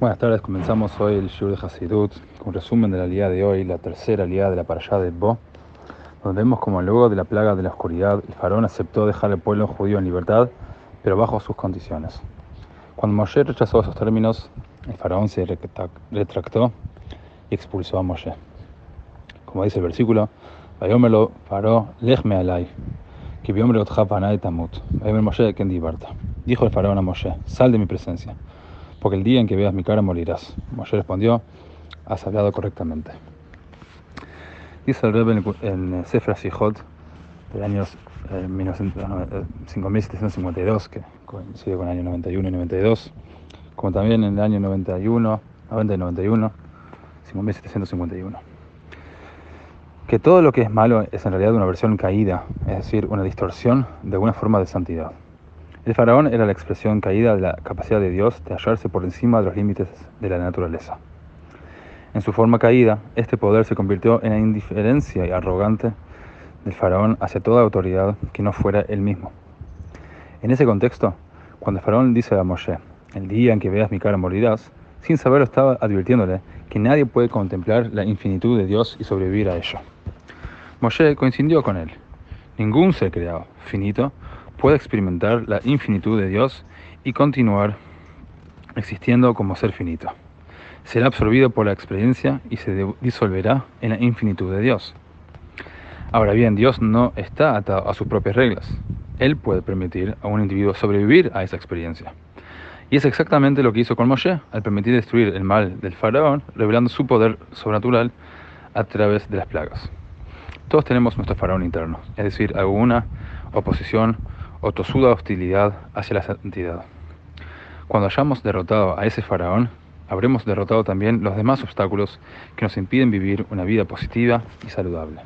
Buenas tardes, comenzamos hoy el Shur de Hasidut con resumen de la liada de hoy, la tercera liada de la parashá de Bo, donde vemos como luego de la plaga de la oscuridad, el faraón aceptó dejar al pueblo judío en libertad, pero bajo sus condiciones. Cuando Moshe rechazó esos términos, el faraón se retractó y expulsó a Moshe. Como dice el versículo, Vayomelo faró lejme alay, que otjapanay tamut. Moshe ken Dijo el faraón a Moshe, sal de mi presencia porque el día en que veas mi cara morirás. Moshe respondió, has hablado correctamente. Dice el Rebbe en Sefer Sijot del año 5752, eh, que coincide con el año 91 y 92, como también en el año 91, 90 y 91, 5751. Que todo lo que es malo es en realidad una versión caída, es decir, una distorsión de una forma de santidad. El faraón era la expresión caída de la capacidad de Dios de hallarse por encima de los límites de la naturaleza. En su forma caída, este poder se convirtió en la indiferencia y arrogante del faraón hacia toda autoridad que no fuera él mismo. En ese contexto, cuando el faraón dice a Moshe, el día en que veas mi cara morirás, sin saberlo estaba advirtiéndole que nadie puede contemplar la infinitud de Dios y sobrevivir a ello. Moshe coincidió con él. Ningún ser creado, finito, puede experimentar la infinitud de Dios y continuar existiendo como ser finito. Será absorbido por la experiencia y se disolverá en la infinitud de Dios. Ahora bien, Dios no está atado a sus propias reglas. Él puede permitir a un individuo sobrevivir a esa experiencia. Y es exactamente lo que hizo con Moshe al permitir destruir el mal del faraón, revelando su poder sobrenatural a través de las plagas. Todos tenemos nuestro faraón interno, es decir, alguna oposición o tosuda hostilidad hacia la santidad. Cuando hayamos derrotado a ese faraón, habremos derrotado también los demás obstáculos que nos impiden vivir una vida positiva y saludable.